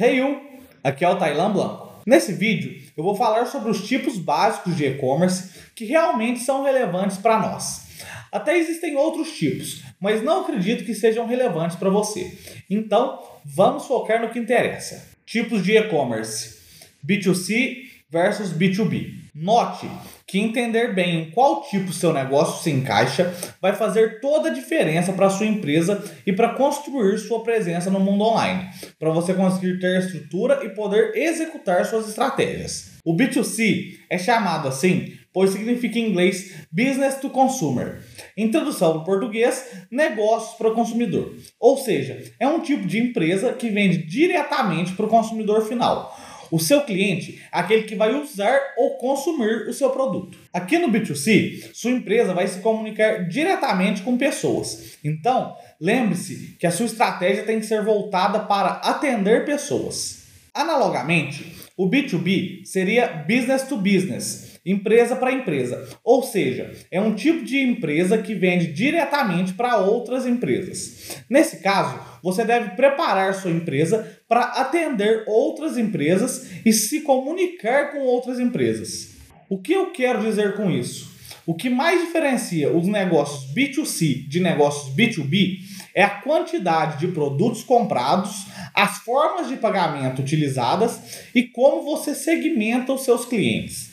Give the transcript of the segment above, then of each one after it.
Hey you, aqui é o Tailan Blanco. Nesse vídeo eu vou falar sobre os tipos básicos de e-commerce que realmente são relevantes para nós. Até existem outros tipos, mas não acredito que sejam relevantes para você. Então, vamos focar no que interessa. Tipos de e-commerce: B2C versus B2B. Note que entender bem em qual tipo seu negócio se encaixa vai fazer toda a diferença para sua empresa e para construir sua presença no mundo online, para você conseguir ter estrutura e poder executar suas estratégias. O B2C é chamado assim pois significa em inglês Business to Consumer. Em tradução para o português, negócios para o consumidor. Ou seja, é um tipo de empresa que vende diretamente para o consumidor final o seu cliente aquele que vai usar ou consumir o seu produto. Aqui no B2C, sua empresa vai se comunicar diretamente com pessoas. Então, lembre-se que a sua estratégia tem que ser voltada para atender pessoas. Analogamente, o B2B seria business to business, empresa para empresa, ou seja, é um tipo de empresa que vende diretamente para outras empresas. Nesse caso, você deve preparar sua empresa para atender outras empresas e se comunicar com outras empresas. O que eu quero dizer com isso? O que mais diferencia os negócios B2C de negócios B2B é a quantidade de produtos comprados, as formas de pagamento utilizadas e como você segmenta os seus clientes.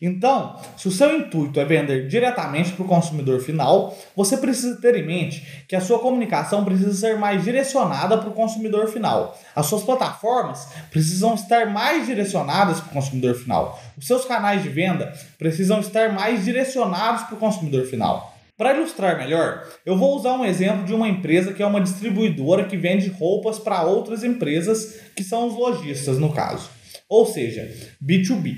Então, se o seu intuito é vender diretamente para o consumidor final, você precisa ter em mente que a sua comunicação precisa ser mais direcionada para o consumidor final. As suas plataformas precisam estar mais direcionadas para o consumidor final. Os seus canais de venda precisam estar mais direcionados para o consumidor final. Para ilustrar melhor, eu vou usar um exemplo de uma empresa que é uma distribuidora que vende roupas para outras empresas, que são os lojistas no caso. Ou seja, B2B.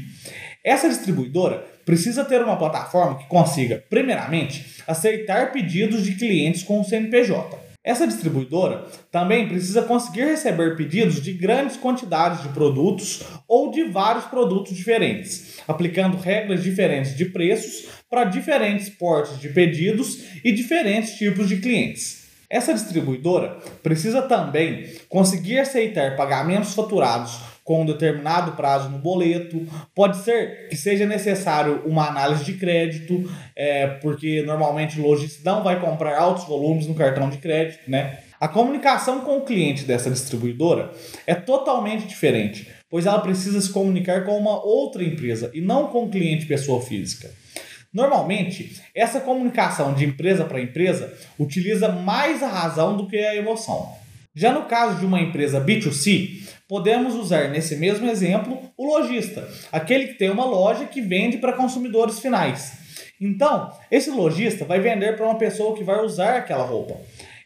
Essa distribuidora precisa ter uma plataforma que consiga, primeiramente, aceitar pedidos de clientes com o CNPJ. Essa distribuidora também precisa conseguir receber pedidos de grandes quantidades de produtos ou de vários produtos diferentes, aplicando regras diferentes de preços para diferentes portes de pedidos e diferentes tipos de clientes. Essa distribuidora precisa também conseguir aceitar pagamentos faturados com um determinado prazo no boleto. Pode ser que seja necessário uma análise de crédito, é, porque normalmente o lojista não vai comprar altos volumes no cartão de crédito, né? A comunicação com o cliente dessa distribuidora é totalmente diferente, pois ela precisa se comunicar com uma outra empresa e não com o cliente pessoa física. Normalmente, essa comunicação de empresa para empresa utiliza mais a razão do que a emoção. Já no caso de uma empresa B2C, podemos usar nesse mesmo exemplo o lojista, aquele que tem uma loja que vende para consumidores finais. Então, esse lojista vai vender para uma pessoa que vai usar aquela roupa.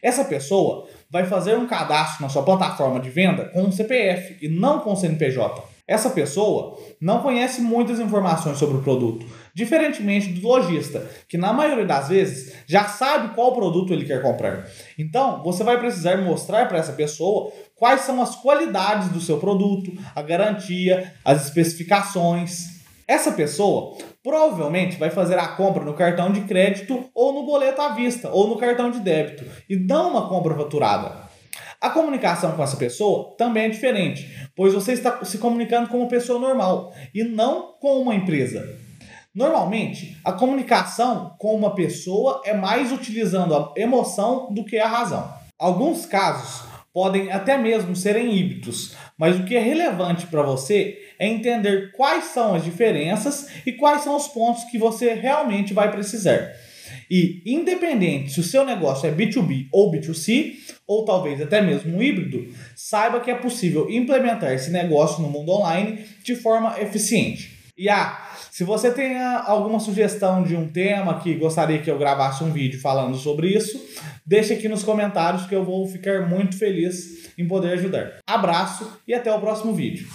Essa pessoa vai fazer um cadastro na sua plataforma de venda com um CPF e não com o CNPJ. Essa pessoa não conhece muitas informações sobre o produto, diferentemente do lojista, que na maioria das vezes já sabe qual produto ele quer comprar. Então, você vai precisar mostrar para essa pessoa quais são as qualidades do seu produto, a garantia, as especificações. Essa pessoa provavelmente vai fazer a compra no cartão de crédito ou no boleto à vista ou no cartão de débito e não uma compra faturada. A comunicação com essa pessoa também é diferente, pois você está se comunicando com uma pessoa normal e não com uma empresa. Normalmente, a comunicação com uma pessoa é mais utilizando a emoção do que a razão. Alguns casos podem até mesmo serem híbridos, mas o que é relevante para você é entender quais são as diferenças e quais são os pontos que você realmente vai precisar. E independente se o seu negócio é B2B ou B2C, ou talvez até mesmo um híbrido, saiba que é possível implementar esse negócio no mundo online de forma eficiente. E ah, se você tem alguma sugestão de um tema que gostaria que eu gravasse um vídeo falando sobre isso, deixe aqui nos comentários que eu vou ficar muito feliz em poder ajudar. Abraço e até o próximo vídeo.